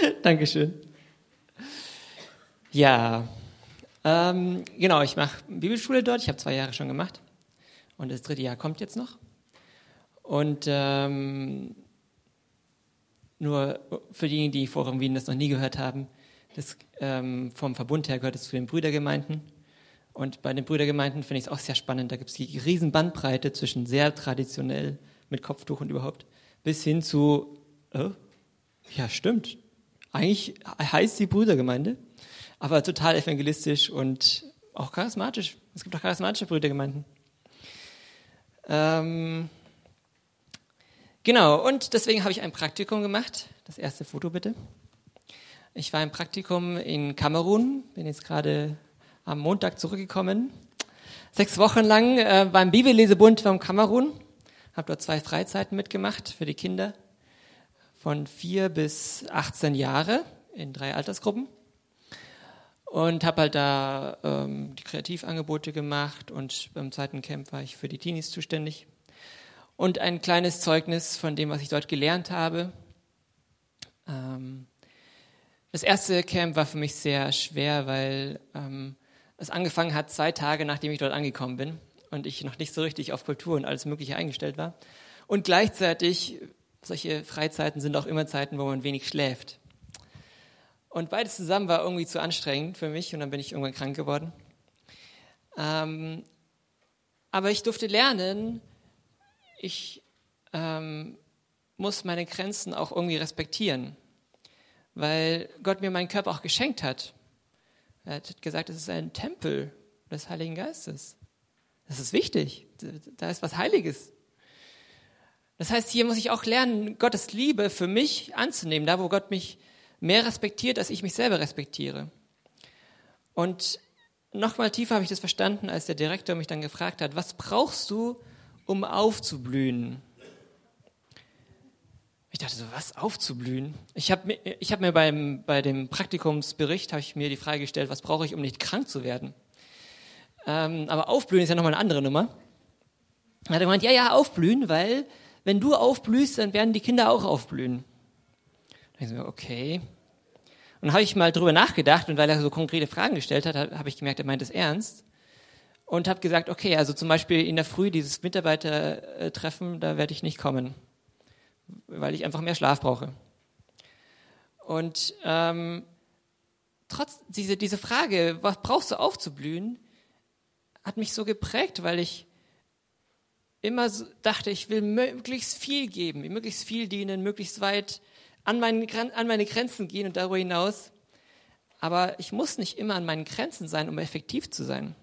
Dankeschön. Ja, ähm, genau, ich mache Bibelschule dort. Ich habe zwei Jahre schon gemacht. Und das dritte Jahr kommt jetzt noch. Und ähm, nur für diejenigen, die Forum Wien das noch nie gehört haben, das, ähm, vom Verbund her gehört es zu den Brüdergemeinden. Und bei den Brüdergemeinden finde ich es auch sehr spannend. Da gibt es die riesen Bandbreite zwischen sehr traditionell mit Kopftuch und überhaupt bis hin zu, oh, ja stimmt, eigentlich heißt sie Brüdergemeinde, aber total evangelistisch und auch charismatisch. Es gibt auch charismatische Brüdergemeinden. Ähm, genau, und deswegen habe ich ein Praktikum gemacht. Das erste Foto bitte. Ich war im Praktikum in Kamerun, bin jetzt gerade am Montag zurückgekommen. Sechs Wochen lang äh, beim Bibellesebund vom Kamerun. Habe dort zwei Freizeiten mitgemacht für die Kinder von vier bis 18 Jahre in drei Altersgruppen. Und habe halt da ähm, die Kreativangebote gemacht und beim zweiten Camp war ich für die Teenies zuständig. Und ein kleines Zeugnis von dem, was ich dort gelernt habe. Ähm, das erste Camp war für mich sehr schwer, weil ähm, es angefangen hat zwei Tage, nachdem ich dort angekommen bin und ich noch nicht so richtig auf Kultur und alles Mögliche eingestellt war. Und gleichzeitig, solche Freizeiten sind auch immer Zeiten, wo man wenig schläft. Und beides zusammen war irgendwie zu anstrengend für mich und dann bin ich irgendwann krank geworden. Ähm, aber ich durfte lernen, ich ähm, muss meine Grenzen auch irgendwie respektieren weil Gott mir meinen Körper auch geschenkt hat. Er hat gesagt, es ist ein Tempel des Heiligen Geistes. Das ist wichtig. Da ist was Heiliges. Das heißt, hier muss ich auch lernen, Gottes Liebe für mich anzunehmen, da wo Gott mich mehr respektiert, als ich mich selber respektiere. Und nochmal tiefer habe ich das verstanden, als der Direktor mich dann gefragt hat, was brauchst du, um aufzublühen? Ich dachte so, was, aufzublühen? Ich habe mir, ich hab mir beim, bei dem Praktikumsbericht, ich mir die Frage gestellt, was brauche ich, um nicht krank zu werden? Ähm, aber aufblühen ist ja nochmal eine andere Nummer. Dann hat er gemeint, ja, ja, aufblühen, weil wenn du aufblühst, dann werden die Kinder auch aufblühen. Dann ich so, okay. Und habe ich mal drüber nachgedacht und weil er so konkrete Fragen gestellt hat, habe ich gemerkt, er meint es ernst. Und habe gesagt, okay, also zum Beispiel in der Früh dieses Mitarbeitertreffen, da werde ich nicht kommen weil ich einfach mehr Schlaf brauche. Und ähm, trotz diese, diese Frage, was brauchst du aufzublühen, hat mich so geprägt, weil ich immer so dachte, ich will möglichst viel geben, möglichst viel dienen, möglichst weit an, meinen, an meine Grenzen gehen und darüber hinaus. Aber ich muss nicht immer an meinen Grenzen sein, um effektiv zu sein.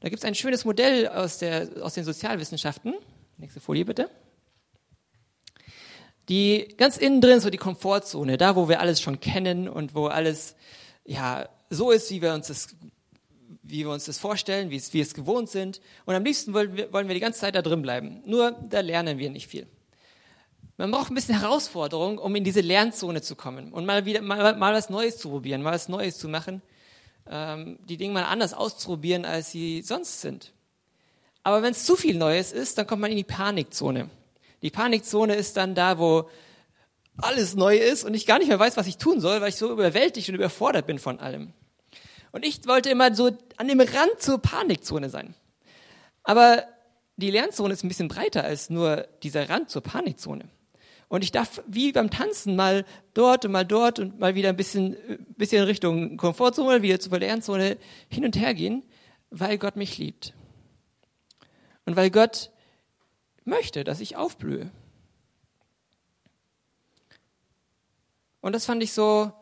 Da gibt es ein schönes Modell aus, der, aus den Sozialwissenschaften. Nächste Folie bitte die ganz innen drin, so die Komfortzone, da wo wir alles schon kennen und wo alles ja so ist, wie wir uns das, wie wir uns das vorstellen, wie es, wie es gewohnt sind. Und am liebsten wollen wir, wollen wir die ganze Zeit da drin bleiben. Nur da lernen wir nicht viel. Man braucht ein bisschen Herausforderung, um in diese Lernzone zu kommen und mal wieder mal, mal was Neues zu probieren, mal was Neues zu machen, ähm, die Dinge mal anders auszuprobieren, als sie sonst sind. Aber wenn es zu viel Neues ist, dann kommt man in die Panikzone. Die Panikzone ist dann da, wo alles neu ist und ich gar nicht mehr weiß, was ich tun soll, weil ich so überwältigt und überfordert bin von allem. Und ich wollte immer so an dem Rand zur Panikzone sein. Aber die Lernzone ist ein bisschen breiter als nur dieser Rand zur Panikzone. Und ich darf wie beim Tanzen mal dort und mal dort und mal wieder ein bisschen, bisschen Richtung Komfortzone, wieder zur Lernzone hin und her gehen, weil Gott mich liebt. Und weil Gott möchte, dass ich aufblühe. Und das fand ich so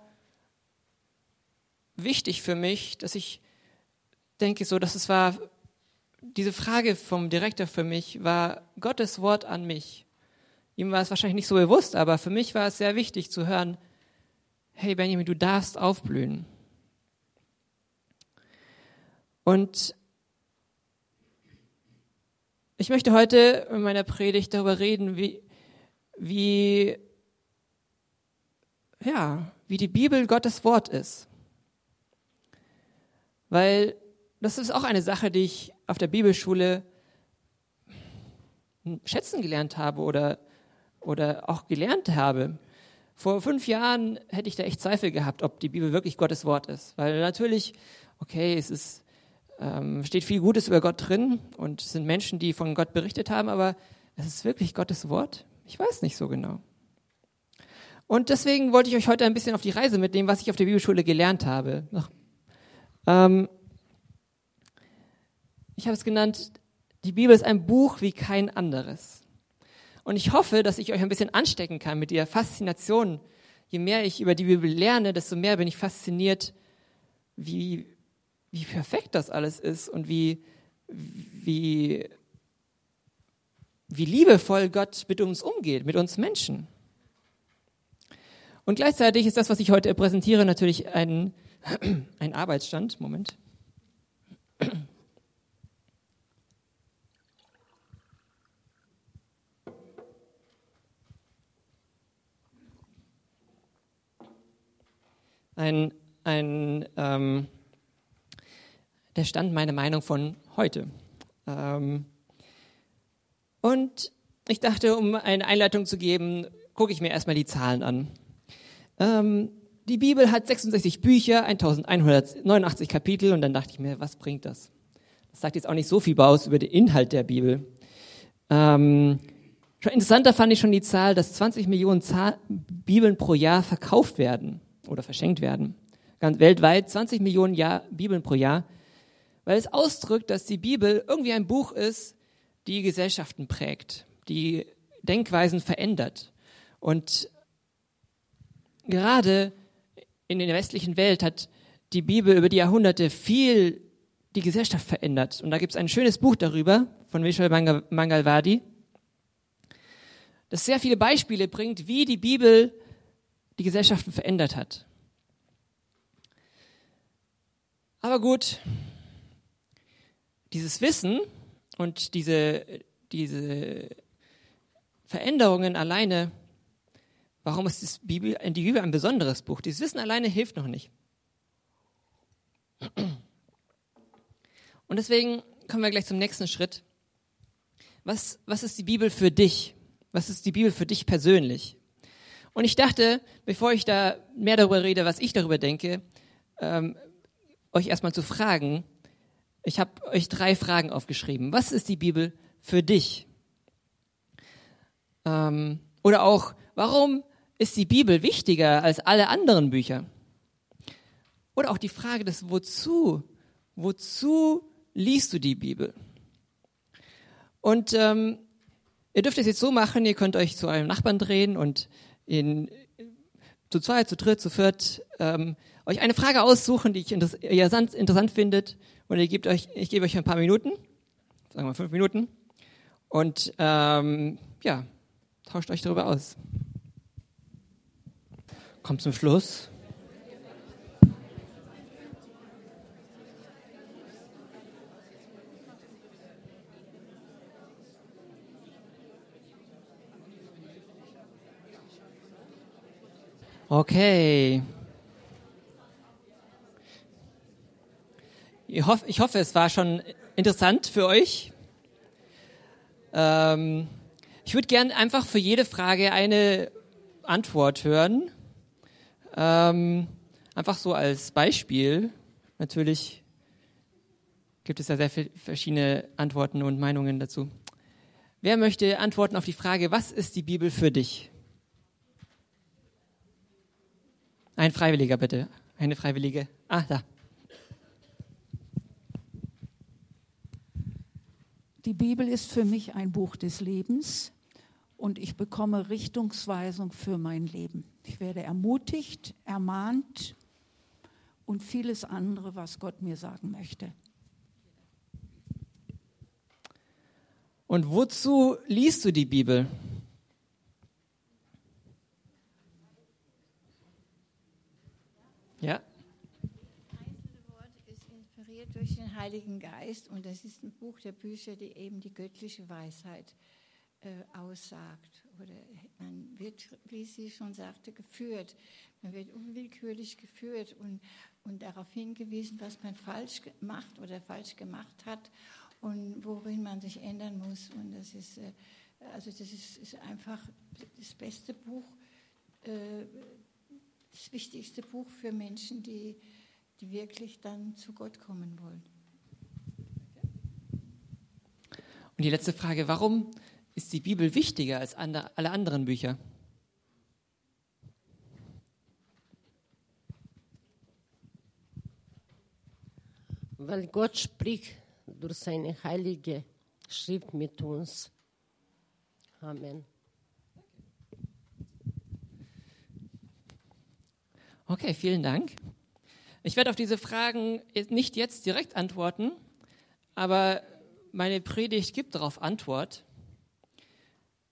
wichtig für mich, dass ich denke, so, dass es war, diese Frage vom Direktor für mich war Gottes Wort an mich. Ihm war es wahrscheinlich nicht so bewusst, aber für mich war es sehr wichtig zu hören, hey Benjamin, du darfst aufblühen. Und ich möchte heute in meiner Predigt darüber reden, wie, wie, ja, wie die Bibel Gottes Wort ist. Weil das ist auch eine Sache, die ich auf der Bibelschule schätzen gelernt habe oder, oder auch gelernt habe. vor fünf Jahren hätte ich da echt Zweifel gehabt, ob die Bibel wirklich Gottes Wort ist. Weil natürlich, okay, es ist, ähm, steht viel Gutes über Gott drin und es sind Menschen, die von Gott berichtet haben, aber es ist wirklich Gottes Wort? Ich weiß nicht so genau. Und deswegen wollte ich euch heute ein bisschen auf die Reise mitnehmen, was ich auf der Bibelschule gelernt habe. Ähm, ich habe es genannt, die Bibel ist ein Buch wie kein anderes. Und ich hoffe, dass ich euch ein bisschen anstecken kann mit der Faszination. Je mehr ich über die Bibel lerne, desto mehr bin ich fasziniert, wie, wie perfekt das alles ist und wie, wie, wie liebevoll Gott mit uns umgeht, mit uns Menschen. Und gleichzeitig ist das, was ich heute präsentiere, natürlich ein, ein Arbeitsstand. Moment. ein, ein ähm, der Stand meine Meinung von heute. Ähm, und ich dachte, um eine Einleitung zu geben, gucke ich mir erstmal die Zahlen an. Ähm, die Bibel hat 66 Bücher, 1189 Kapitel und dann dachte ich mir, was bringt das? Das sagt jetzt auch nicht so viel aus über den Inhalt der Bibel. Ähm, schon interessanter fand ich schon die Zahl, dass 20 Millionen Zahl Bibeln pro Jahr verkauft werden oder verschenkt werden. Ganz weltweit 20 Millionen Jahr, Bibeln pro Jahr, weil es ausdrückt, dass die Bibel irgendwie ein Buch ist, die Gesellschaften prägt, die Denkweisen verändert. Und gerade in der westlichen Welt hat die Bibel über die Jahrhunderte viel die Gesellschaft verändert. Und da gibt es ein schönes Buch darüber von Vishal Mangalwadi, das sehr viele Beispiele bringt, wie die Bibel die Gesellschaften verändert hat. Aber gut, dieses Wissen und diese, diese Veränderungen alleine, warum ist das Bibel, die Bibel ein besonderes Buch? Dieses Wissen alleine hilft noch nicht. Und deswegen kommen wir gleich zum nächsten Schritt. Was, was ist die Bibel für dich? Was ist die Bibel für dich persönlich? Und ich dachte, bevor ich da mehr darüber rede, was ich darüber denke, ähm, euch erstmal zu fragen, ich habe euch drei Fragen aufgeschrieben. Was ist die Bibel für dich? Ähm, oder auch, warum ist die Bibel wichtiger als alle anderen Bücher? Oder auch die Frage des Wozu? Wozu liest du die Bibel? Und ähm, ihr dürft es jetzt so machen, ihr könnt euch zu eurem Nachbarn drehen und in, zu zweit, zu dritt, zu viert ähm, euch eine Frage aussuchen, die ich interessant, interessant findet. Und ihr gebt euch, ich gebe euch ein paar Minuten, sagen wir fünf Minuten, und ähm, ja, tauscht euch darüber aus. Kommt zum Schluss. Okay. Ich hoffe, ich hoffe, es war schon interessant für euch. Ähm, ich würde gerne einfach für jede Frage eine Antwort hören. Ähm, einfach so als Beispiel. Natürlich gibt es ja sehr viele verschiedene Antworten und Meinungen dazu. Wer möchte antworten auf die Frage, was ist die Bibel für dich? Ein Freiwilliger bitte. Eine Freiwillige. Ah, da. Die Bibel ist für mich ein Buch des Lebens und ich bekomme Richtungsweisung für mein Leben. Ich werde ermutigt, ermahnt und vieles andere, was Gott mir sagen möchte. Und wozu liest du die Bibel? Ja. Wort ist inspiriert durch den Heiligen Geist und das ist ein Buch der Bücher, die eben die göttliche Weisheit äh, aussagt. Oder man wird, wie sie schon sagte, geführt. Man wird unwillkürlich geführt und, und darauf hingewiesen, was man falsch gemacht oder falsch gemacht hat und worin man sich ändern muss. Und das ist, äh, also das ist, ist einfach das beste Buch äh, das wichtigste Buch für Menschen, die, die wirklich dann zu Gott kommen wollen. Und die letzte Frage, warum ist die Bibel wichtiger als alle anderen Bücher? Weil Gott spricht durch seine heilige Schrift mit uns. Amen. Okay, vielen Dank. Ich werde auf diese Fragen nicht jetzt direkt antworten, aber meine Predigt gibt darauf Antwort.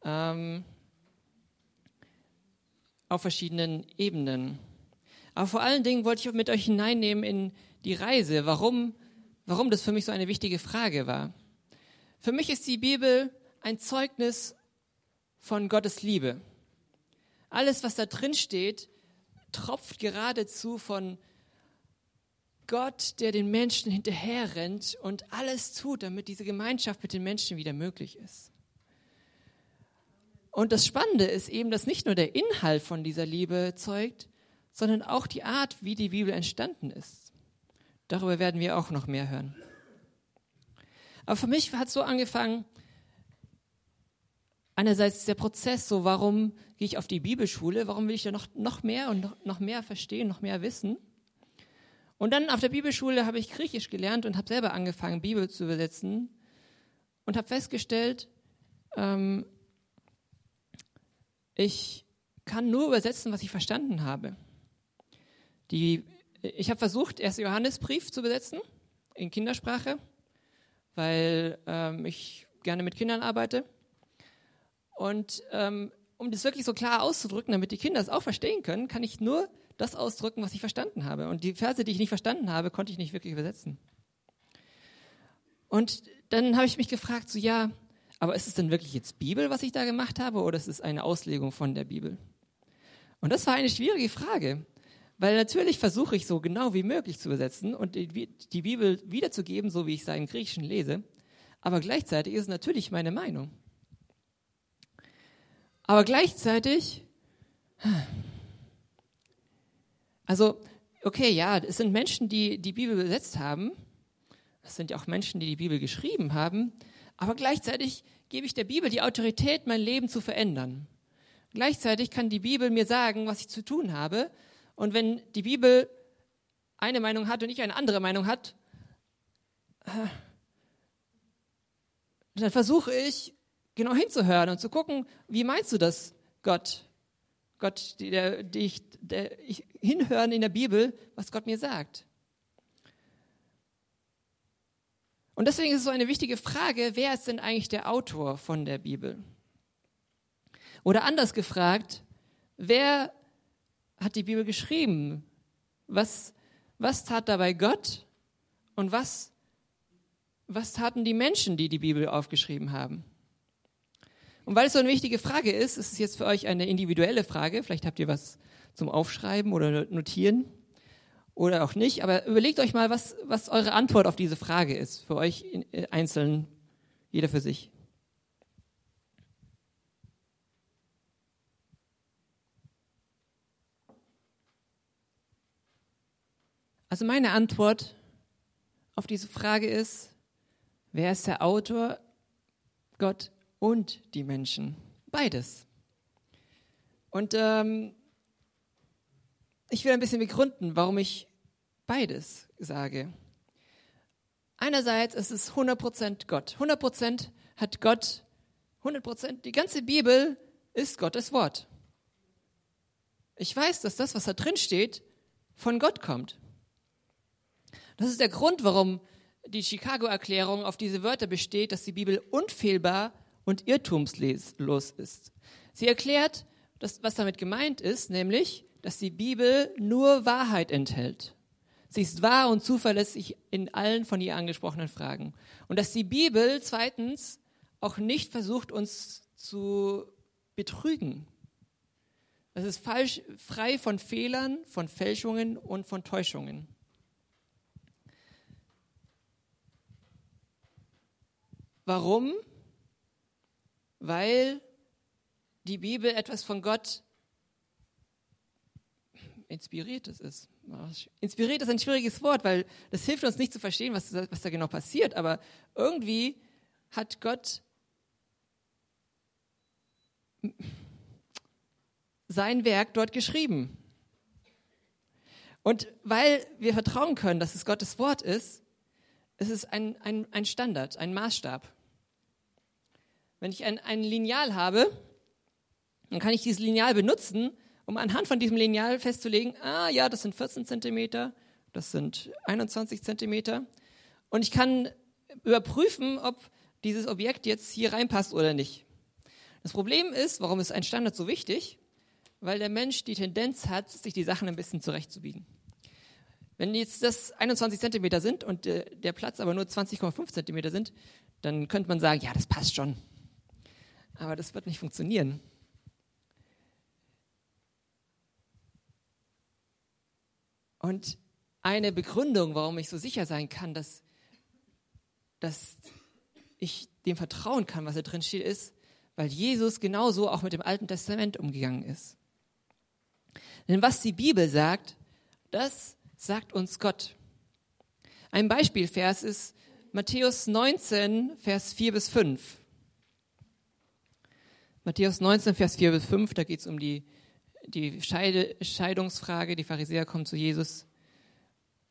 Ähm, auf verschiedenen Ebenen. Aber vor allen Dingen wollte ich mit euch hineinnehmen in die Reise, warum, warum das für mich so eine wichtige Frage war. Für mich ist die Bibel ein Zeugnis von Gottes Liebe. Alles, was da drin steht, tropft geradezu von Gott, der den Menschen hinterherrennt und alles tut, damit diese Gemeinschaft mit den Menschen wieder möglich ist. Und das Spannende ist eben, dass nicht nur der Inhalt von dieser Liebe zeugt, sondern auch die Art, wie die Bibel entstanden ist. Darüber werden wir auch noch mehr hören. Aber für mich hat es so angefangen, einerseits der Prozess, so warum gehe ich auf die Bibelschule, warum will ich da noch, noch mehr und noch, noch mehr verstehen, noch mehr wissen. Und dann auf der Bibelschule habe ich Griechisch gelernt und habe selber angefangen, Bibel zu übersetzen und habe festgestellt, ähm, ich kann nur übersetzen, was ich verstanden habe. Die, ich habe versucht, erst Johannesbrief zu übersetzen in Kindersprache, weil ähm, ich gerne mit Kindern arbeite. Und ähm, um das wirklich so klar auszudrücken, damit die Kinder es auch verstehen können, kann ich nur das ausdrücken, was ich verstanden habe. Und die Verse, die ich nicht verstanden habe, konnte ich nicht wirklich übersetzen. Und dann habe ich mich gefragt, so ja, aber ist es denn wirklich jetzt Bibel, was ich da gemacht habe, oder ist es eine Auslegung von der Bibel? Und das war eine schwierige Frage, weil natürlich versuche ich so genau wie möglich zu übersetzen und die, Bibel wiederzugeben, so wie ich sie im Griechischen lese, aber gleichzeitig ist es natürlich meine Meinung. Aber gleichzeitig, also, okay, ja, es sind Menschen, die die Bibel übersetzt haben. Es sind ja auch Menschen, die die Bibel geschrieben haben. Aber gleichzeitig gebe ich der Bibel die Autorität, mein Leben zu verändern. Gleichzeitig kann die Bibel mir sagen, was ich zu tun habe. Und wenn die Bibel eine Meinung hat und ich eine andere Meinung hat, dann versuche ich genau hinzuhören und zu gucken, wie meinst du das, Gott? Gott, der, der, ich, der, ich hinhören in der Bibel, was Gott mir sagt. Und deswegen ist es so eine wichtige Frage, wer ist denn eigentlich der Autor von der Bibel? Oder anders gefragt, wer hat die Bibel geschrieben? Was, was tat dabei Gott und was, was taten die Menschen, die die Bibel aufgeschrieben haben? Und weil es so eine wichtige Frage ist, ist es jetzt für euch eine individuelle Frage. Vielleicht habt ihr was zum Aufschreiben oder Notieren oder auch nicht. Aber überlegt euch mal, was, was eure Antwort auf diese Frage ist. Für euch äh, einzeln, jeder für sich. Also meine Antwort auf diese Frage ist, wer ist der Autor? Gott und die Menschen. Beides. Und ähm, ich will ein bisschen begründen, warum ich beides sage. Einerseits ist es 100% Gott. 100% hat Gott, 100%, die ganze Bibel ist Gottes Wort. Ich weiß, dass das, was da drin steht, von Gott kommt. Das ist der Grund, warum die Chicago-Erklärung auf diese Wörter besteht, dass die Bibel unfehlbar und irrtumslos ist. Sie erklärt, dass, was damit gemeint ist, nämlich, dass die Bibel nur Wahrheit enthält. Sie ist wahr und zuverlässig in allen von ihr angesprochenen Fragen. Und dass die Bibel zweitens auch nicht versucht, uns zu betrügen. Das ist falsch, frei von Fehlern, von Fälschungen und von Täuschungen. Warum? weil die Bibel etwas von Gott inspiriert es ist. Inspiriert ist ein schwieriges Wort, weil das hilft uns nicht zu verstehen, was, was da genau passiert. Aber irgendwie hat Gott sein Werk dort geschrieben. Und weil wir vertrauen können, dass es Gottes Wort ist, ist es ein, ein, ein Standard, ein Maßstab. Wenn ich ein, ein Lineal habe, dann kann ich dieses Lineal benutzen, um anhand von diesem Lineal festzulegen, ah ja, das sind 14 Zentimeter, das sind 21 Zentimeter. Und ich kann überprüfen, ob dieses Objekt jetzt hier reinpasst oder nicht. Das Problem ist, warum ist ein Standard so wichtig? Weil der Mensch die Tendenz hat, sich die Sachen ein bisschen zurechtzubiegen. Wenn jetzt das 21 Zentimeter sind und der Platz aber nur 20,5 Zentimeter sind, dann könnte man sagen, ja, das passt schon. Aber das wird nicht funktionieren. Und eine Begründung, warum ich so sicher sein kann, dass, dass ich dem vertrauen kann, was da drin steht, ist, weil Jesus genauso auch mit dem Alten Testament umgegangen ist. Denn was die Bibel sagt, das sagt uns Gott. Ein Beispielvers ist Matthäus 19, Vers 4 bis 5. Matthäus 19, Vers 4 bis 5, da geht es um die die Scheide, Scheidungsfrage, die Pharisäer kommen zu Jesus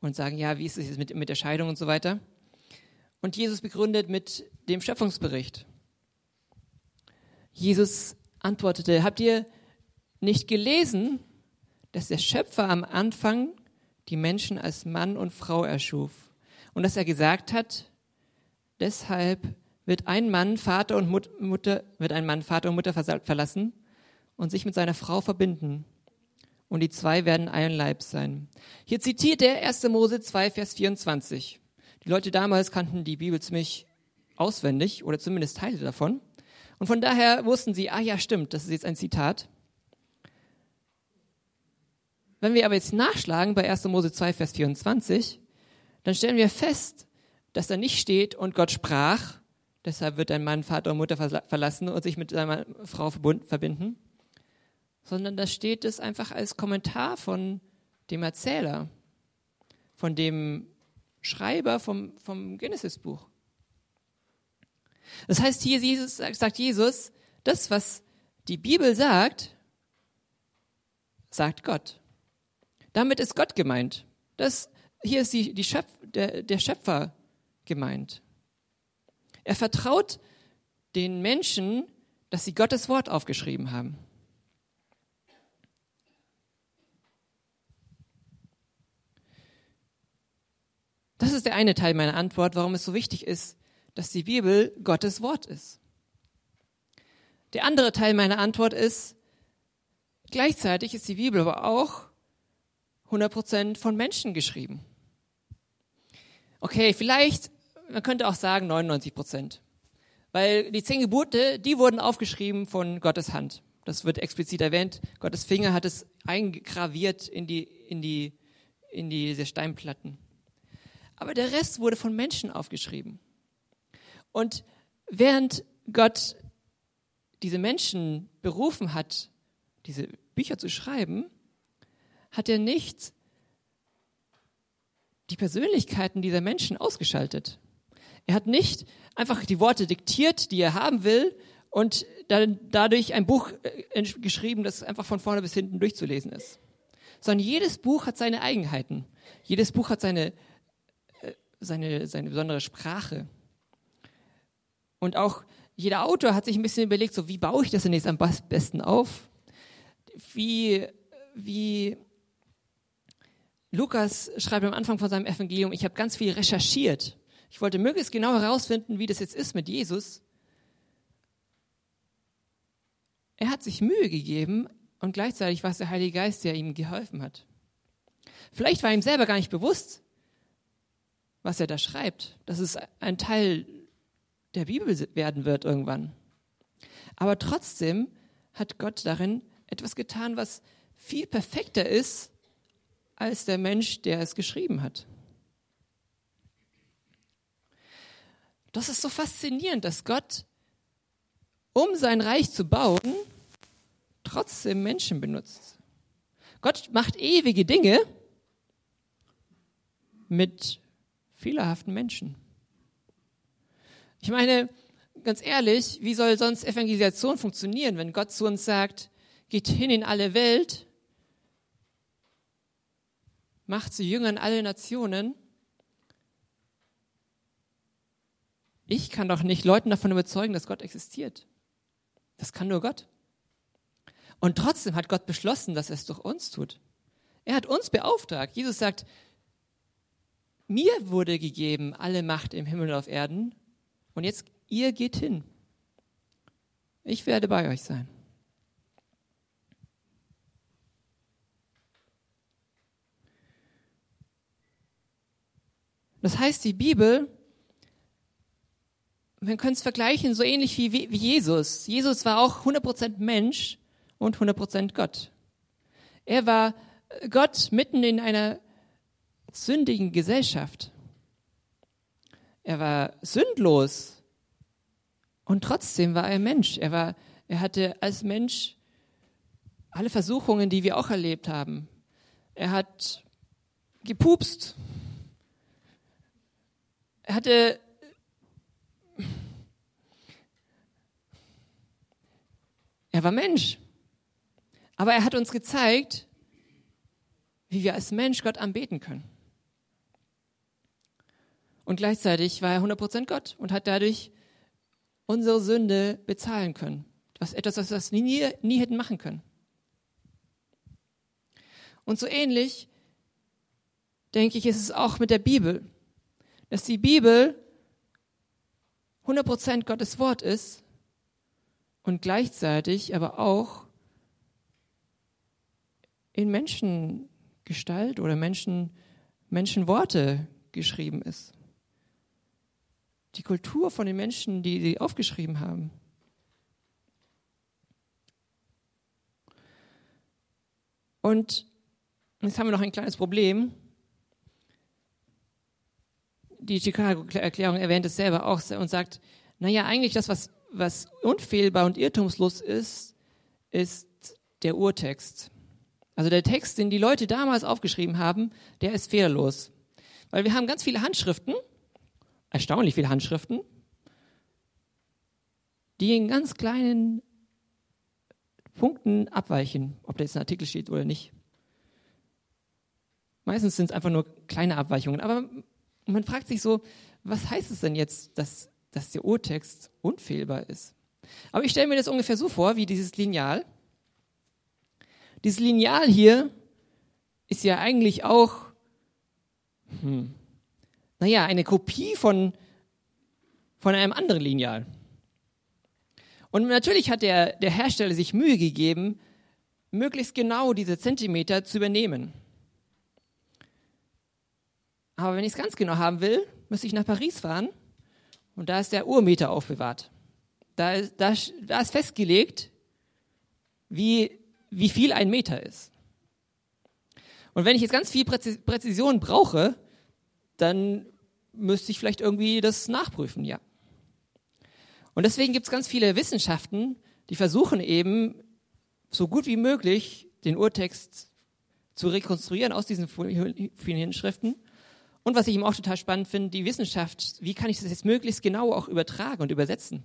und sagen, ja, wie ist es jetzt mit, mit der Scheidung und so weiter. Und Jesus begründet mit dem Schöpfungsbericht. Jesus antwortete, habt ihr nicht gelesen, dass der Schöpfer am Anfang die Menschen als Mann und Frau erschuf und dass er gesagt hat, deshalb wird ein Mann Vater und Mutter wird ein Mann Vater und Mutter verlassen und sich mit seiner Frau verbinden. Und die zwei werden ein Leib sein. Hier zitiert er 1. Mose 2, Vers 24. Die Leute damals kannten die Bibel ziemlich auswendig oder zumindest Teile davon. Und von daher wussten sie, ah ja, stimmt, das ist jetzt ein Zitat. Wenn wir aber jetzt nachschlagen bei 1. Mose 2, Vers 24, dann stellen wir fest, dass da nicht steht, und Gott sprach, deshalb wird ein Mann Vater und Mutter verlassen und sich mit seiner Frau verbinden, sondern da steht es einfach als Kommentar von dem Erzähler, von dem Schreiber vom, vom Genesis-Buch. Das heißt, hier Jesus, sagt Jesus, das, was die Bibel sagt, sagt Gott. Damit ist Gott gemeint. Das, hier ist die, die Schöpf, der, der Schöpfer gemeint. Er vertraut den Menschen, dass sie Gottes Wort aufgeschrieben haben. Das ist der eine Teil meiner Antwort, warum es so wichtig ist, dass die Bibel Gottes Wort ist. Der andere Teil meiner Antwort ist, gleichzeitig ist die Bibel aber auch 100% von Menschen geschrieben. Okay, vielleicht, man könnte auch sagen 99% Weil die zehn Gebote, die wurden aufgeschrieben von Gottes Hand. Das wird explizit erwähnt. Gottes Finger hat es eingraviert in die, in die, in diese Steinplatten. Aber der Rest wurde von Menschen aufgeschrieben. Und während Gott diese Menschen berufen hat, diese Bücher zu schreiben, hat er nicht die Persönlichkeiten dieser Menschen ausgeschaltet. Er hat nicht einfach die Worte diktiert, die er haben will, und dann dadurch ein Buch äh, geschrieben, das einfach von vorne bis hinten durchzulesen ist. Sondern jedes Buch hat seine Eigenheiten. Jedes Buch hat seine seine, seine besondere Sprache. Und auch jeder Autor hat sich ein bisschen überlegt, so wie baue ich das denn jetzt am besten auf? Wie, wie Lukas schreibt am Anfang von seinem Evangelium, ich habe ganz viel recherchiert. Ich wollte möglichst genau herausfinden, wie das jetzt ist mit Jesus. Er hat sich Mühe gegeben und gleichzeitig war es der Heilige Geist, der ihm geholfen hat. Vielleicht war ihm selber gar nicht bewusst, was er da schreibt, dass es ein Teil der Bibel werden wird irgendwann. Aber trotzdem hat Gott darin etwas getan, was viel perfekter ist als der Mensch, der es geschrieben hat. Das ist so faszinierend, dass Gott, um sein Reich zu bauen, trotzdem Menschen benutzt. Gott macht ewige Dinge mit fehlerhaften Menschen. Ich meine, ganz ehrlich, wie soll sonst Evangelisation funktionieren, wenn Gott zu uns sagt, geht hin in alle Welt, macht zu Jüngern alle Nationen. Ich kann doch nicht Leuten davon überzeugen, dass Gott existiert. Das kann nur Gott. Und trotzdem hat Gott beschlossen, dass er es durch uns tut. Er hat uns beauftragt. Jesus sagt, mir wurde gegeben alle Macht im Himmel und auf Erden. Und jetzt ihr geht hin. Ich werde bei euch sein. Das heißt, die Bibel, wir können es vergleichen, so ähnlich wie, wie Jesus. Jesus war auch 100% Mensch und 100% Gott. Er war Gott mitten in einer sündigen Gesellschaft. Er war sündlos und trotzdem war er Mensch. Er, war, er hatte als Mensch alle Versuchungen, die wir auch erlebt haben. Er hat gepupst, er hatte er war Mensch. Aber er hat uns gezeigt, wie wir als Mensch Gott anbeten können. Und gleichzeitig war er 100% Gott und hat dadurch unsere Sünde bezahlen können. Was, etwas, was wir nie, nie hätten machen können. Und so ähnlich, denke ich, ist es auch mit der Bibel dass die Bibel 100% Gottes Wort ist und gleichzeitig aber auch in Menschengestalt oder Menschen, Menschenworte geschrieben ist. Die Kultur von den Menschen, die sie aufgeschrieben haben. Und jetzt haben wir noch ein kleines Problem die Chicago-Erklärung erwähnt es selber auch und sagt, naja, eigentlich das, was, was unfehlbar und irrtumslos ist, ist der Urtext. Also der Text, den die Leute damals aufgeschrieben haben, der ist fehlerlos. Weil wir haben ganz viele Handschriften, erstaunlich viele Handschriften, die in ganz kleinen Punkten abweichen, ob da jetzt ein Artikel steht oder nicht. Meistens sind es einfach nur kleine Abweichungen, aber man fragt sich so, was heißt es denn jetzt, dass, dass der Urtext unfehlbar ist? Aber ich stelle mir das ungefähr so vor, wie dieses Lineal. Dieses Lineal hier ist ja eigentlich auch, hm, naja, eine Kopie von, von einem anderen Lineal. Und natürlich hat der, der Hersteller sich Mühe gegeben, möglichst genau diese Zentimeter zu übernehmen. Aber wenn ich es ganz genau haben will, müsste ich nach Paris fahren und da ist der Urmeter aufbewahrt. Da ist, da, da ist festgelegt, wie, wie viel ein Meter ist. Und wenn ich jetzt ganz viel Präzision brauche, dann müsste ich vielleicht irgendwie das nachprüfen, ja. Und deswegen gibt es ganz viele Wissenschaften, die versuchen eben, so gut wie möglich den Urtext zu rekonstruieren aus diesen vielen Schriften und was ich eben auch total spannend finde, die Wissenschaft, wie kann ich das jetzt möglichst genau auch übertragen und übersetzen?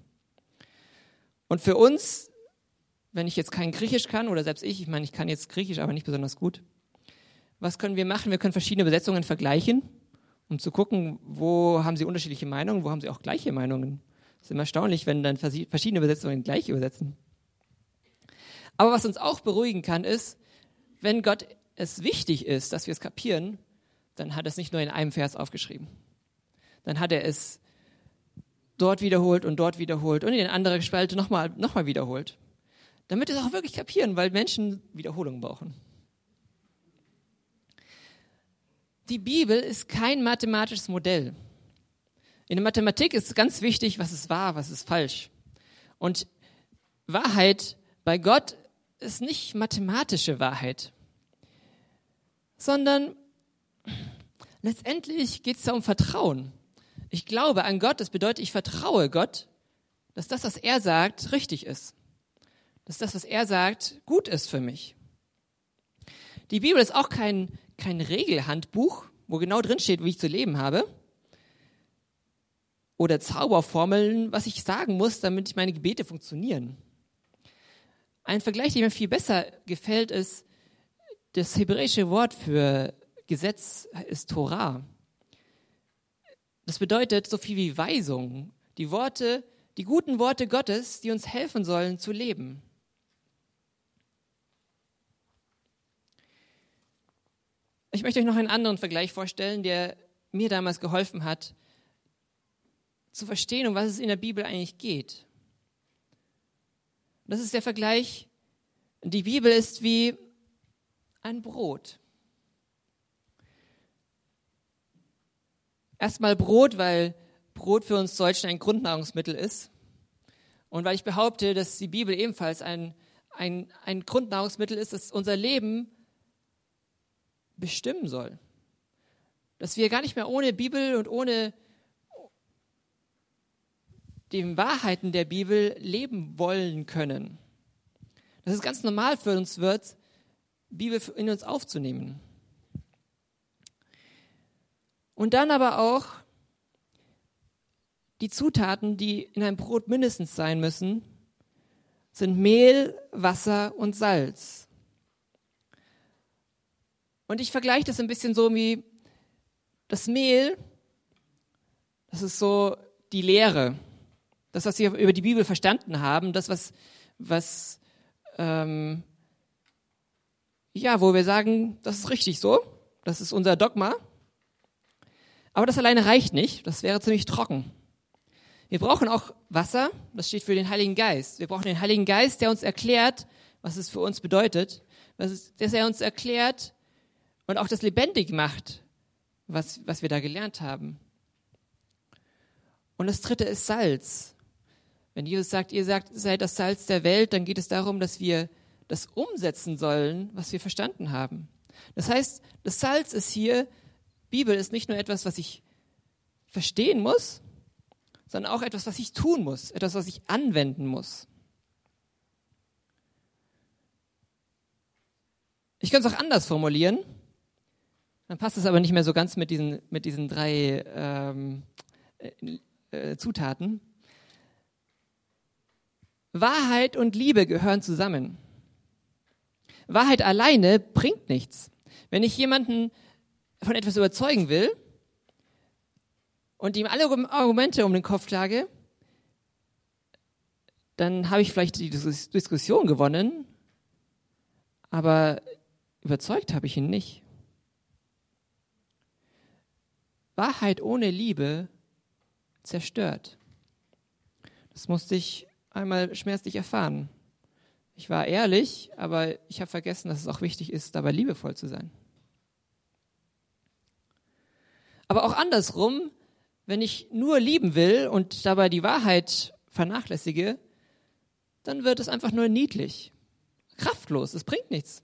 Und für uns, wenn ich jetzt kein Griechisch kann, oder selbst ich, ich meine, ich kann jetzt Griechisch, aber nicht besonders gut, was können wir machen? Wir können verschiedene Übersetzungen vergleichen, um zu gucken, wo haben sie unterschiedliche Meinungen, wo haben sie auch gleiche Meinungen. Es ist immer erstaunlich, wenn dann verschiedene Übersetzungen gleich übersetzen. Aber was uns auch beruhigen kann, ist, wenn Gott es wichtig ist, dass wir es kapieren, dann hat er es nicht nur in einem Vers aufgeschrieben. Dann hat er es dort wiederholt und dort wiederholt und in eine andere Spalte nochmal noch mal wiederholt. Damit wir es auch wirklich kapieren, weil Menschen Wiederholungen brauchen. Die Bibel ist kein mathematisches Modell. In der Mathematik ist ganz wichtig, was ist wahr, was ist falsch. Und Wahrheit bei Gott ist nicht mathematische Wahrheit, sondern letztendlich geht es da um Vertrauen. Ich glaube an Gott, das bedeutet, ich vertraue Gott, dass das, was er sagt, richtig ist. Dass das, was er sagt, gut ist für mich. Die Bibel ist auch kein, kein Regelhandbuch, wo genau drin steht, wie ich zu leben habe. Oder Zauberformeln, was ich sagen muss, damit meine Gebete funktionieren. Ein Vergleich, der mir viel besser gefällt, ist, das hebräische Wort für Gesetz ist Torah. Das bedeutet so viel wie Weisung. Die Worte, die guten Worte Gottes, die uns helfen sollen zu leben. Ich möchte euch noch einen anderen Vergleich vorstellen, der mir damals geholfen hat, zu verstehen, um was es in der Bibel eigentlich geht. Das ist der Vergleich, die Bibel ist wie ein Brot. Erstmal Brot, weil Brot für uns Deutschen ein Grundnahrungsmittel ist. Und weil ich behaupte, dass die Bibel ebenfalls ein, ein, ein Grundnahrungsmittel ist, das unser Leben bestimmen soll. Dass wir gar nicht mehr ohne Bibel und ohne die Wahrheiten der Bibel leben wollen können. Dass es ganz normal für uns wird, Bibel in uns aufzunehmen. Und dann aber auch die Zutaten, die in einem Brot mindestens sein müssen, sind Mehl, Wasser und Salz. Und ich vergleiche das ein bisschen so wie das Mehl, das ist so die Lehre, das, was wir über die Bibel verstanden haben, das, was, was ähm, ja, wo wir sagen, das ist richtig so, das ist unser Dogma. Aber das alleine reicht nicht, das wäre ziemlich trocken. Wir brauchen auch Wasser, das steht für den Heiligen Geist. Wir brauchen den Heiligen Geist, der uns erklärt, was es für uns bedeutet, dass er uns erklärt und auch das lebendig macht, was, was wir da gelernt haben. Und das dritte ist Salz. Wenn Jesus sagt, ihr sagt, seid das Salz der Welt, dann geht es darum, dass wir das umsetzen sollen, was wir verstanden haben. Das heißt, das Salz ist hier, Bibel ist nicht nur etwas, was ich verstehen muss, sondern auch etwas, was ich tun muss, etwas, was ich anwenden muss. Ich könnte es auch anders formulieren, dann passt es aber nicht mehr so ganz mit diesen, mit diesen drei ähm, äh, äh, Zutaten. Wahrheit und Liebe gehören zusammen. Wahrheit alleine bringt nichts. Wenn ich jemanden von etwas überzeugen will und ihm alle Argumente um den Kopf klage, dann habe ich vielleicht die Diskussion gewonnen, aber überzeugt habe ich ihn nicht. Wahrheit ohne Liebe zerstört. Das musste ich einmal schmerzlich erfahren. Ich war ehrlich, aber ich habe vergessen, dass es auch wichtig ist, dabei liebevoll zu sein. Aber auch andersrum, wenn ich nur lieben will und dabei die Wahrheit vernachlässige, dann wird es einfach nur niedlich, kraftlos, es bringt nichts.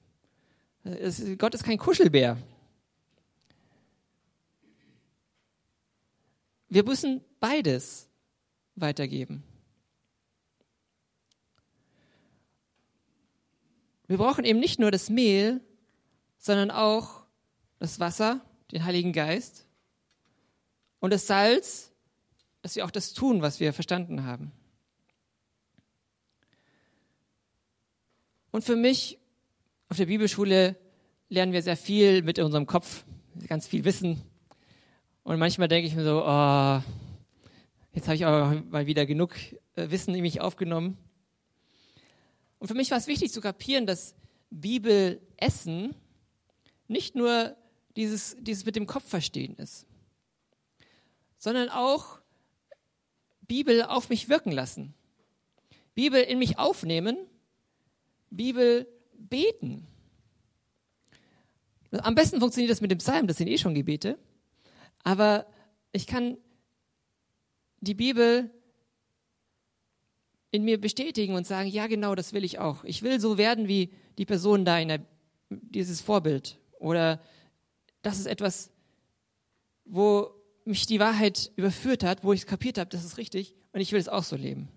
Es, Gott ist kein Kuschelbär. Wir müssen beides weitergeben. Wir brauchen eben nicht nur das Mehl, sondern auch das Wasser, den Heiligen Geist und das Salz, dass wir auch das tun, was wir verstanden haben. Und für mich auf der Bibelschule lernen wir sehr viel mit unserem Kopf, ganz viel Wissen. Und manchmal denke ich mir so, oh, jetzt habe ich auch mal wieder genug äh, Wissen in mich aufgenommen. Und für mich war es wichtig zu kapieren, dass Bibelessen nicht nur dieses, dieses mit dem Kopf verstehen ist, sondern auch Bibel auf mich wirken lassen. Bibel in mich aufnehmen, Bibel beten. Am besten funktioniert das mit dem Psalm, das sind eh schon Gebete. Aber ich kann die Bibel in mir bestätigen und sagen, ja genau, das will ich auch. Ich will so werden wie die Person da in der, dieses Vorbild. Oder das ist etwas, wo mich die Wahrheit überführt hat, wo ich es kapiert habe, das ist richtig und ich will es auch so leben.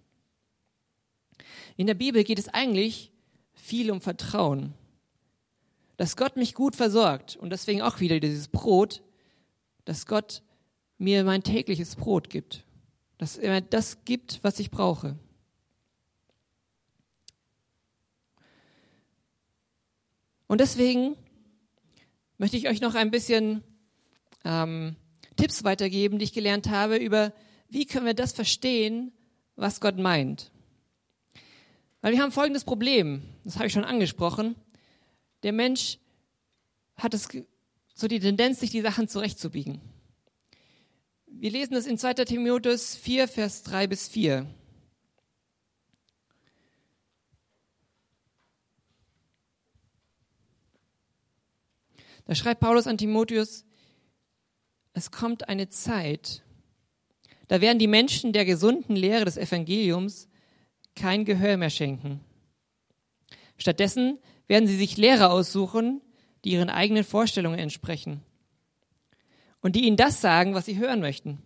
In der Bibel geht es eigentlich viel um Vertrauen. dass Gott mich gut versorgt und deswegen auch wieder dieses Brot, dass Gott mir mein tägliches Brot gibt, dass er das gibt, was ich brauche. Und deswegen möchte ich euch noch ein bisschen ähm, Tipps weitergeben, die ich gelernt habe über, wie können wir das verstehen, was Gott meint. Weil wir haben folgendes Problem, das habe ich schon angesprochen. Der Mensch hat es so die Tendenz, sich die Sachen zurechtzubiegen. Wir lesen es in 2. Timotheus 4, Vers 3 bis 4. Da schreibt Paulus an Timotheus, es kommt eine Zeit, da werden die Menschen der gesunden Lehre des Evangeliums kein Gehör mehr schenken. Stattdessen werden sie sich Lehrer aussuchen, die ihren eigenen Vorstellungen entsprechen und die ihnen das sagen, was sie hören möchten.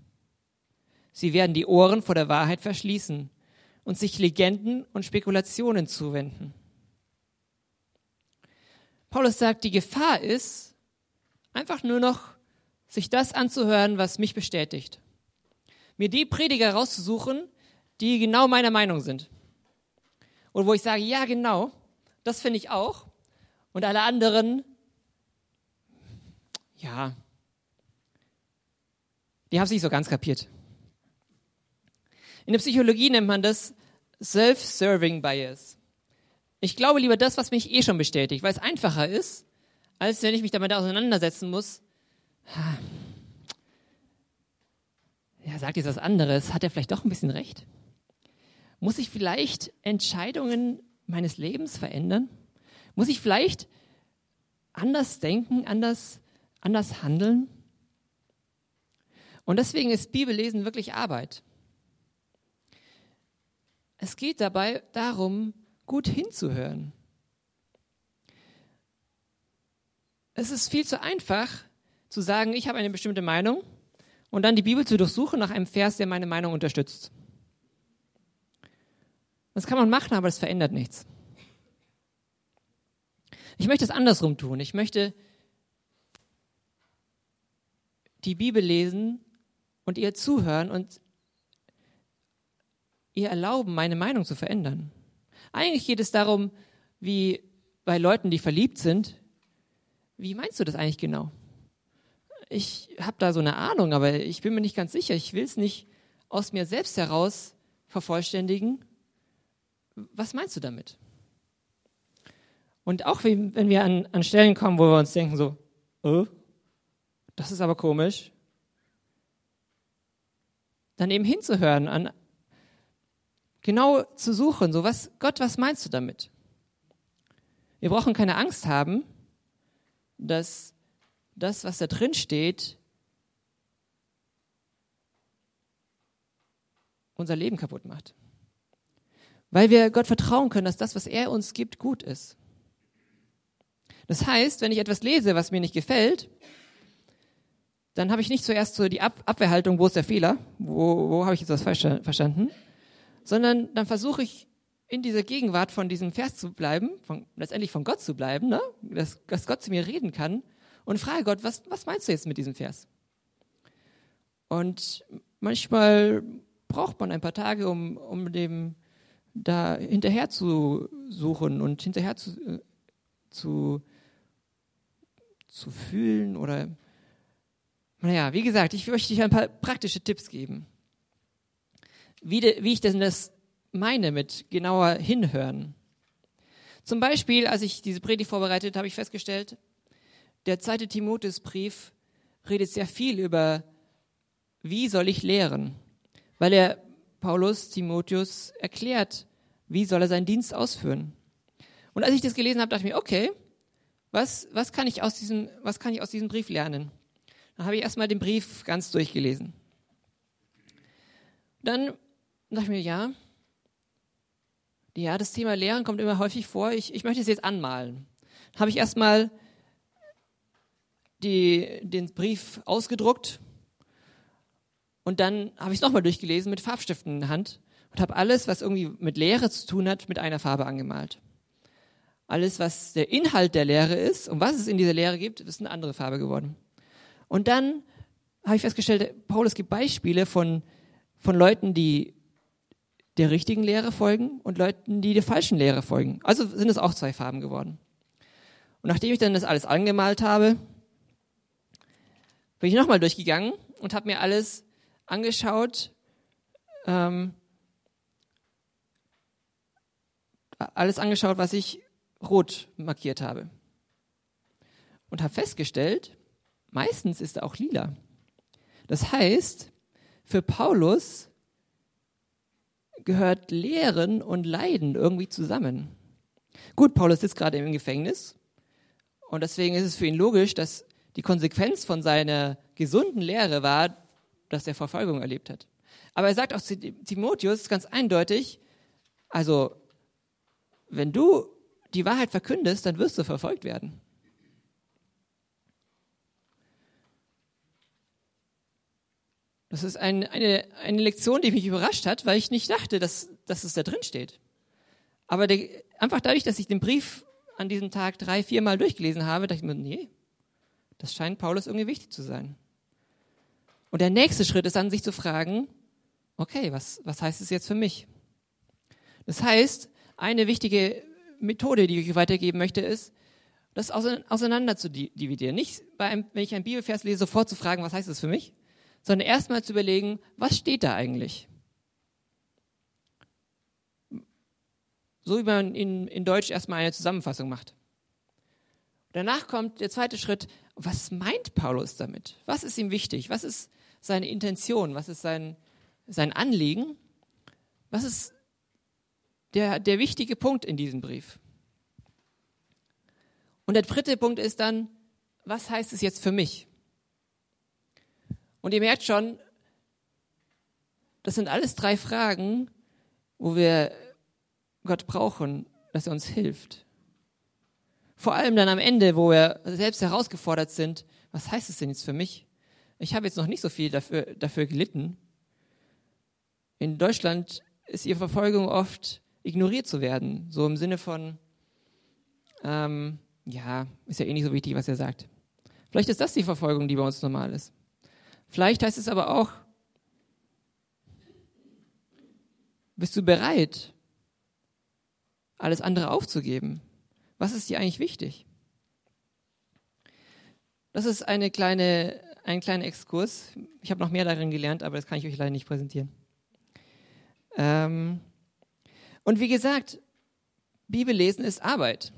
Sie werden die Ohren vor der Wahrheit verschließen und sich Legenden und Spekulationen zuwenden. Paulus sagt, die Gefahr ist, einfach nur noch sich das anzuhören, was mich bestätigt. Mir die Prediger rauszusuchen, die genau meiner Meinung sind. Und wo ich sage, ja, genau, das finde ich auch. Und alle anderen, ja, die haben es nicht so ganz kapiert. In der Psychologie nennt man das Self-Serving Bias. Ich glaube lieber das, was mich eh schon bestätigt, weil es einfacher ist, als wenn ich mich damit auseinandersetzen muss. Ja, sagt jetzt was anderes. Hat er vielleicht doch ein bisschen recht? Muss ich vielleicht Entscheidungen meines Lebens verändern? Muss ich vielleicht anders denken, anders, anders handeln? Und deswegen ist Bibellesen wirklich Arbeit. Es geht dabei darum, gut hinzuhören. Es ist viel zu einfach zu sagen, ich habe eine bestimmte Meinung und dann die Bibel zu durchsuchen nach einem Vers, der meine Meinung unterstützt. Das kann man machen, aber das verändert nichts. Ich möchte es andersrum tun. Ich möchte die Bibel lesen und ihr zuhören und ihr erlauben, meine Meinung zu verändern. Eigentlich geht es darum, wie bei Leuten, die verliebt sind, wie meinst du das eigentlich genau? Ich habe da so eine Ahnung, aber ich bin mir nicht ganz sicher. Ich will es nicht aus mir selbst heraus vervollständigen. Was meinst du damit? Und auch wenn wir an, an Stellen kommen, wo wir uns denken so, oh, das ist aber komisch, dann eben hinzuhören, an, genau zu suchen, so was, Gott, was meinst du damit? Wir brauchen keine Angst haben, dass das, was da drin steht, unser Leben kaputt macht. Weil wir Gott vertrauen können, dass das, was er uns gibt, gut ist. Das heißt, wenn ich etwas lese, was mir nicht gefällt, dann habe ich nicht zuerst so die Ab Abwehrhaltung, wo ist der Fehler, wo, wo habe ich jetzt was falsch verstanden, sondern dann versuche ich in dieser Gegenwart von diesem Vers zu bleiben, von, letztendlich von Gott zu bleiben, ne? dass, dass Gott zu mir reden kann und frage Gott, was, was meinst du jetzt mit diesem Vers? Und manchmal braucht man ein paar Tage, um, um dem da hinterher zu suchen und hinterher zu, äh, zu, zu fühlen oder naja, wie gesagt, ich möchte dir ein paar praktische Tipps geben, wie, de, wie ich denn das meine mit genauer hinhören. Zum Beispiel, als ich diese Predigt vorbereitet, habe ich festgestellt, der zweite Timotheusbrief redet sehr viel über, wie soll ich lehren, weil er Paulus Timotheus erklärt, wie soll er seinen Dienst ausführen. Und als ich das gelesen habe, dachte ich mir, okay, was, was, kann, ich aus diesem, was kann ich aus diesem Brief lernen? Dann habe ich erstmal den Brief ganz durchgelesen. Dann dachte ich mir, ja, ja, das Thema Lehren kommt immer häufig vor. Ich, ich möchte es jetzt anmalen. Dann habe ich erstmal die, den Brief ausgedruckt und dann habe ich es nochmal durchgelesen mit Farbstiften in der Hand und habe alles, was irgendwie mit Lehre zu tun hat, mit einer Farbe angemalt. alles, was der Inhalt der Lehre ist und was es in dieser Lehre gibt, ist eine andere Farbe geworden. Und dann habe ich festgestellt, Paulus gibt Beispiele von, von Leuten, die der richtigen Lehre folgen und Leuten, die der falschen Lehre folgen. Also sind es auch zwei Farben geworden. Und nachdem ich dann das alles angemalt habe, bin ich nochmal durchgegangen und habe mir alles angeschaut, ähm, alles angeschaut, was ich rot markiert habe. Und habe festgestellt, meistens ist er auch lila. Das heißt, für Paulus gehört Lehren und Leiden irgendwie zusammen. Gut, Paulus sitzt gerade im Gefängnis und deswegen ist es für ihn logisch, dass die Konsequenz von seiner gesunden Lehre war, dass er Verfolgung erlebt hat. Aber er sagt auch zu Timotheus ganz eindeutig, also wenn du die Wahrheit verkündest, dann wirst du verfolgt werden. Das ist ein, eine, eine Lektion, die mich überrascht hat, weil ich nicht dachte, dass, dass es da drin steht. Aber der, einfach dadurch, dass ich den Brief an diesem Tag drei, viermal durchgelesen habe, dachte ich mir, nee, das scheint Paulus irgendwie wichtig zu sein. Und der nächste Schritt ist dann, sich zu fragen, okay, was, was heißt es jetzt für mich? Das heißt, eine wichtige Methode, die ich euch weitergeben möchte, ist, das auseinander zu dividieren. Nicht, einem, wenn ich einen Bibelvers lese, sofort zu fragen, was heißt das für mich, sondern erstmal zu überlegen, was steht da eigentlich? So wie man in, in Deutsch erstmal eine Zusammenfassung macht. Danach kommt der zweite Schritt, was meint Paulus damit? Was ist ihm wichtig? Was ist seine Intention? Was ist sein, sein Anliegen? Was ist der, der wichtige Punkt in diesem Brief? Und der dritte Punkt ist dann, was heißt es jetzt für mich? Und ihr merkt schon, das sind alles drei Fragen, wo wir Gott brauchen, dass er uns hilft. Vor allem dann am Ende, wo wir selbst herausgefordert sind, was heißt es denn jetzt für mich? Ich habe jetzt noch nicht so viel dafür, dafür gelitten. In Deutschland ist ihre Verfolgung oft ignoriert zu werden, so im Sinne von, ähm, ja, ist ja eh nicht so wichtig, was er sagt. Vielleicht ist das die Verfolgung, die bei uns normal ist. Vielleicht heißt es aber auch, bist du bereit, alles andere aufzugeben? Was ist dir eigentlich wichtig? Das ist eine kleine, ein kleiner Exkurs. Ich habe noch mehr darin gelernt, aber das kann ich euch leider nicht präsentieren. Ähm und wie gesagt, Bibellesen ist Arbeit.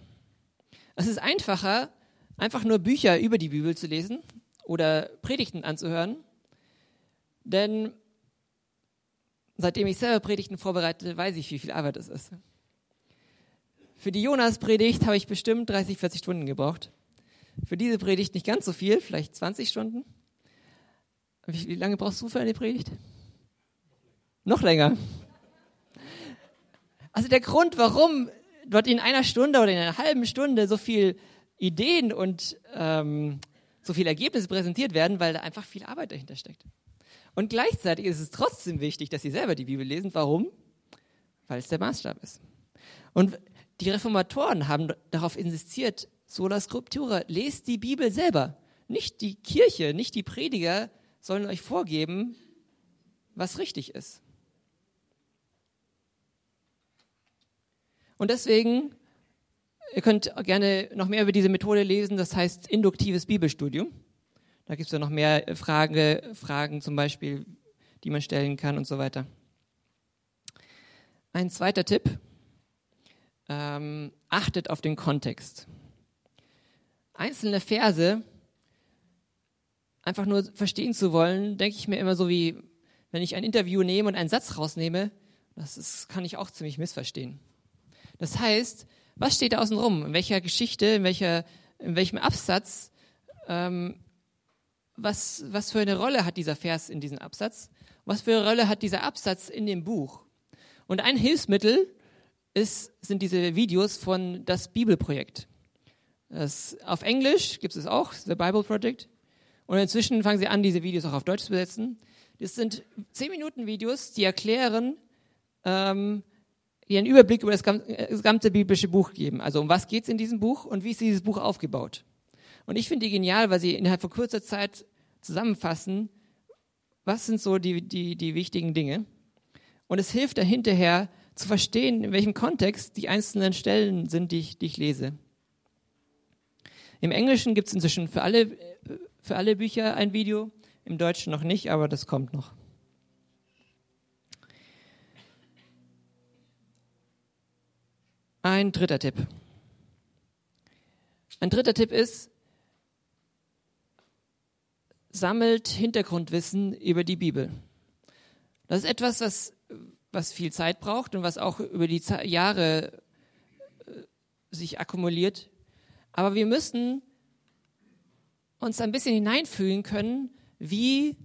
Es ist einfacher, einfach nur Bücher über die Bibel zu lesen oder Predigten anzuhören. Denn seitdem ich selber Predigten vorbereite, weiß ich, wie viel Arbeit es ist. Für die Jonas-Predigt habe ich bestimmt 30, 40 Stunden gebraucht. Für diese Predigt nicht ganz so viel, vielleicht 20 Stunden. Wie lange brauchst du für eine Predigt? Noch länger. Also der Grund, warum dort in einer Stunde oder in einer halben Stunde so viel Ideen und ähm, so viele Ergebnisse präsentiert werden, weil da einfach viel Arbeit dahinter steckt. Und gleichzeitig ist es trotzdem wichtig, dass Sie selber die Bibel lesen. Warum? Weil es der Maßstab ist. Und die Reformatoren haben darauf insistiert, sola scriptura, lest die Bibel selber. Nicht die Kirche, nicht die Prediger sollen euch vorgeben, was richtig ist. Und deswegen Ihr könnt gerne noch mehr über diese Methode lesen, das heißt induktives Bibelstudium. Da gibt es ja noch mehr Frage, Fragen zum Beispiel, die man stellen kann und so weiter. Ein zweiter Tipp, ähm, achtet auf den Kontext. Einzelne Verse einfach nur verstehen zu wollen, denke ich mir immer so wie, wenn ich ein Interview nehme und einen Satz rausnehme, das ist, kann ich auch ziemlich missverstehen. Das heißt, was steht da außen rum? In welcher Geschichte, in, welcher, in welchem Absatz? Ähm, was, was für eine Rolle hat dieser Vers in diesem Absatz? Was für eine Rolle hat dieser Absatz in dem Buch? Und ein Hilfsmittel ist, sind diese Videos von das Bibelprojekt. Das, auf Englisch gibt es auch, The Bible Project. Und inzwischen fangen sie an, diese Videos auch auf Deutsch zu besetzen. Das sind 10 Minuten Videos, die erklären, ähm, dir einen Überblick über das gesamte biblische Buch geben. Also um was geht es in diesem Buch und wie ist dieses Buch aufgebaut. Und ich finde die genial, weil sie innerhalb von kurzer Zeit zusammenfassen, was sind so die, die, die wichtigen Dinge. Und es hilft da hinterher zu verstehen, in welchem Kontext die einzelnen Stellen sind, die ich, die ich lese. Im Englischen gibt es inzwischen für alle, für alle Bücher ein Video, im Deutschen noch nicht, aber das kommt noch. Ein dritter Tipp. Ein dritter Tipp ist, sammelt Hintergrundwissen über die Bibel. Das ist etwas, was, was viel Zeit braucht und was auch über die Jahre äh, sich akkumuliert. Aber wir müssen uns ein bisschen hineinfühlen können, wie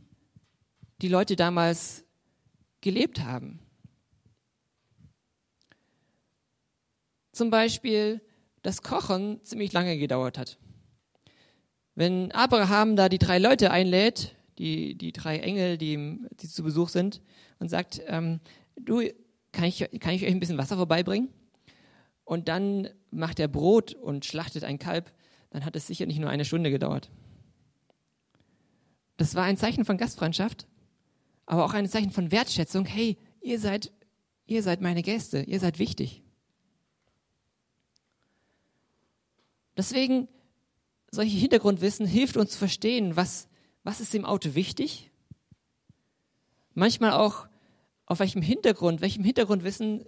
die Leute damals gelebt haben. Zum Beispiel, dass Kochen ziemlich lange gedauert hat. Wenn Abraham da die drei Leute einlädt, die, die drei Engel, die, die zu Besuch sind, und sagt, ähm, du, kann ich, kann ich euch ein bisschen Wasser vorbeibringen? Und dann macht er Brot und schlachtet ein Kalb, dann hat es sicher nicht nur eine Stunde gedauert. Das war ein Zeichen von Gastfreundschaft, aber auch ein Zeichen von Wertschätzung. Hey, ihr seid, ihr seid meine Gäste, ihr seid wichtig. Deswegen solche Hintergrundwissen hilft uns zu verstehen, was, was ist dem Auto wichtig. Manchmal auch, auf welchem Hintergrund, welchem Hintergrundwissen,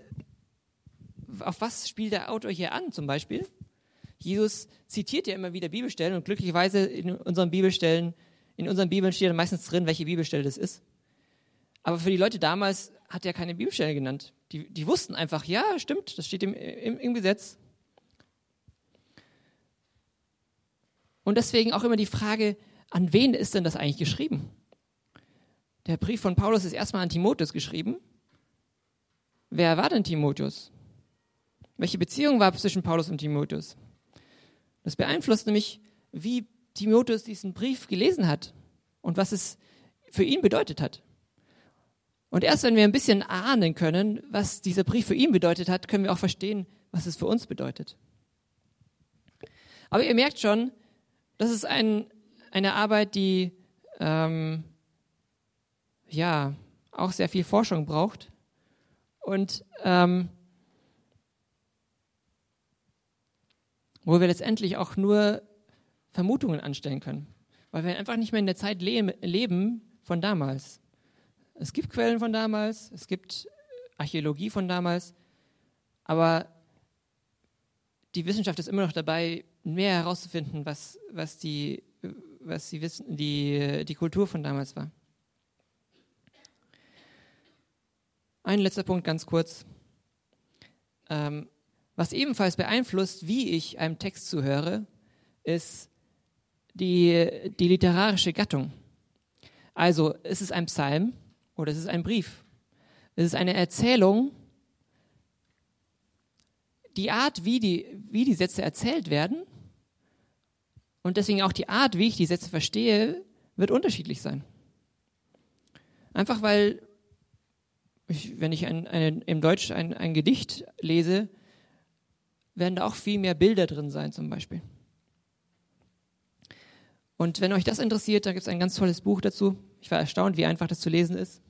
auf was spielt der Autor hier an zum Beispiel. Jesus zitiert ja immer wieder Bibelstellen und glücklicherweise in unseren Bibelstellen, in unseren Bibeln steht meistens drin, welche Bibelstelle das ist. Aber für die Leute damals hat er keine Bibelstelle genannt. Die, die wussten einfach, ja, stimmt, das steht im, im, im Gesetz. Und deswegen auch immer die Frage, an wen ist denn das eigentlich geschrieben? Der Brief von Paulus ist erstmal an Timotheus geschrieben. Wer war denn Timotheus? Welche Beziehung war zwischen Paulus und Timotheus? Das beeinflusst nämlich, wie Timotheus diesen Brief gelesen hat und was es für ihn bedeutet hat. Und erst wenn wir ein bisschen ahnen können, was dieser Brief für ihn bedeutet hat, können wir auch verstehen, was es für uns bedeutet. Aber ihr merkt schon, das ist ein, eine Arbeit, die ähm, ja auch sehr viel Forschung braucht. Und ähm, wo wir letztendlich auch nur Vermutungen anstellen können, weil wir einfach nicht mehr in der Zeit le leben von damals. Es gibt Quellen von damals, es gibt Archäologie von damals, aber die Wissenschaft ist immer noch dabei, mehr herauszufinden, was, was, die, was die, Wissen, die, die Kultur von damals war. Ein letzter Punkt ganz kurz. Ähm, was ebenfalls beeinflusst, wie ich einem Text zuhöre, ist die, die literarische Gattung. Also, ist es ein Psalm oder ist es ein Brief? Ist es eine Erzählung? Die Art, wie die, wie die Sätze erzählt werden, und deswegen auch die Art, wie ich die Sätze verstehe, wird unterschiedlich sein. Einfach weil, ich, wenn ich ein, ein, im Deutsch ein, ein Gedicht lese, werden da auch viel mehr Bilder drin sein zum Beispiel. Und wenn euch das interessiert, da gibt es ein ganz tolles Buch dazu. Ich war erstaunt, wie einfach das zu lesen ist.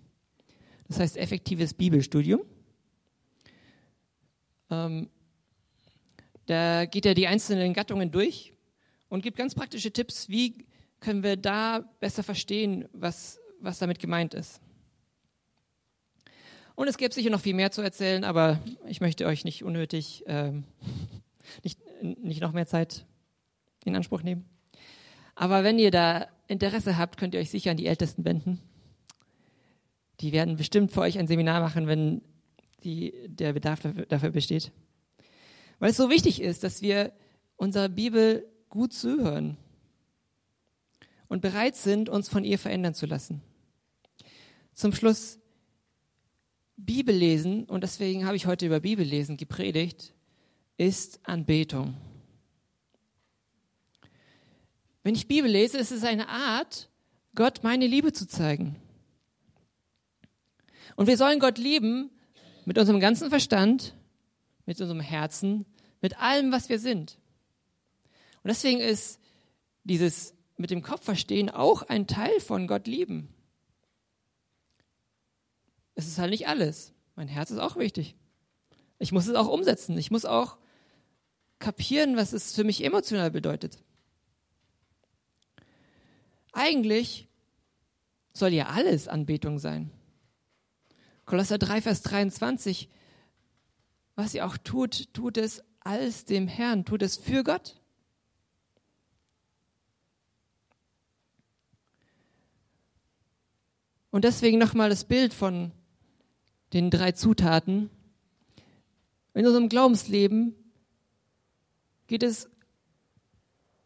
Das heißt Effektives Bibelstudium. Ähm, da geht er die einzelnen Gattungen durch und gibt ganz praktische Tipps, wie können wir da besser verstehen, was, was damit gemeint ist. Und es gäbe sicher noch viel mehr zu erzählen, aber ich möchte euch nicht unnötig, ähm, nicht, nicht noch mehr Zeit in Anspruch nehmen. Aber wenn ihr da Interesse habt, könnt ihr euch sicher an die Ältesten wenden. Die werden bestimmt für euch ein Seminar machen, wenn die, der Bedarf dafür, dafür besteht. Weil es so wichtig ist, dass wir unsere Bibel gut zuhören und bereit sind, uns von ihr verändern zu lassen. Zum Schluss Bibel lesen, und deswegen habe ich heute über Bibellesen gepredigt, ist Anbetung. Wenn ich Bibel lese, ist es eine Art, Gott meine Liebe zu zeigen. Und wir sollen Gott lieben Mit unserem ganzen Verstand, mit unserem Herzen, mit allem, was wir sind. Und deswegen ist dieses mit dem Kopf verstehen auch ein Teil von Gott lieben. Es ist halt nicht alles. Mein Herz ist auch wichtig. Ich muss es auch umsetzen. Ich muss auch kapieren, was es für mich emotional bedeutet. Eigentlich soll ja alles Anbetung sein. Kolosser 3, Vers 23. Was ihr auch tut, tut es als dem Herrn, tut es für Gott. Und deswegen nochmal das Bild von den drei Zutaten. In unserem Glaubensleben geht es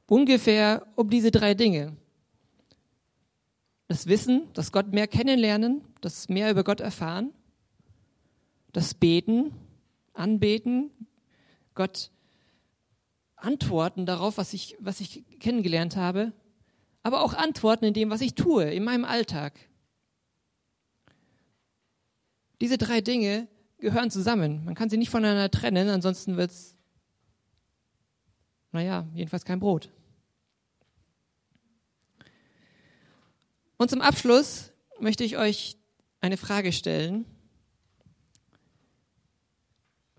ungefähr um diese drei Dinge. Das Wissen, das Gott mehr kennenlernen, das mehr über Gott erfahren, das Beten, Anbeten, Gott antworten darauf, was ich, was ich kennengelernt habe, aber auch antworten in dem, was ich tue, in meinem Alltag. Diese drei Dinge gehören zusammen. Man kann sie nicht voneinander trennen, ansonsten wird es, naja, jedenfalls kein Brot. Und zum Abschluss möchte ich euch eine Frage stellen.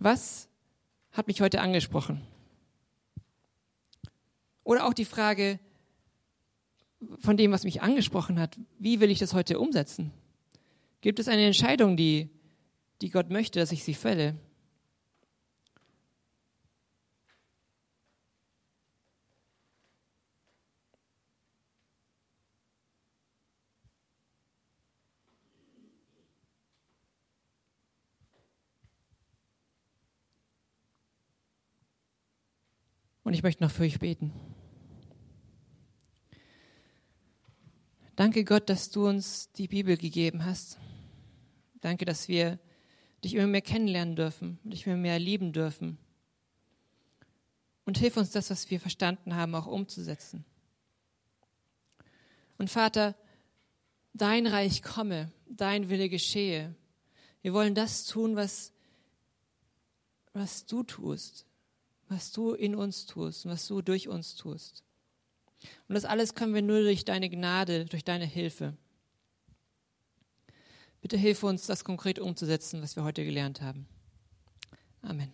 Was hat mich heute angesprochen? Oder auch die Frage von dem, was mich angesprochen hat, wie will ich das heute umsetzen? Gibt es eine Entscheidung, die, die Gott möchte, dass ich sie fälle? Und ich möchte noch für euch beten. Danke Gott, dass du uns die Bibel gegeben hast. Danke, dass wir dich immer mehr kennenlernen dürfen, dich immer mehr lieben dürfen. Und hilf uns, das, was wir verstanden haben, auch umzusetzen. Und Vater, dein Reich komme, dein Wille geschehe. Wir wollen das tun, was, was du tust, was du in uns tust und was du durch uns tust. Und das alles können wir nur durch deine Gnade, durch deine Hilfe. Bitte hilf uns, das konkret umzusetzen, was wir heute gelernt haben. Amen.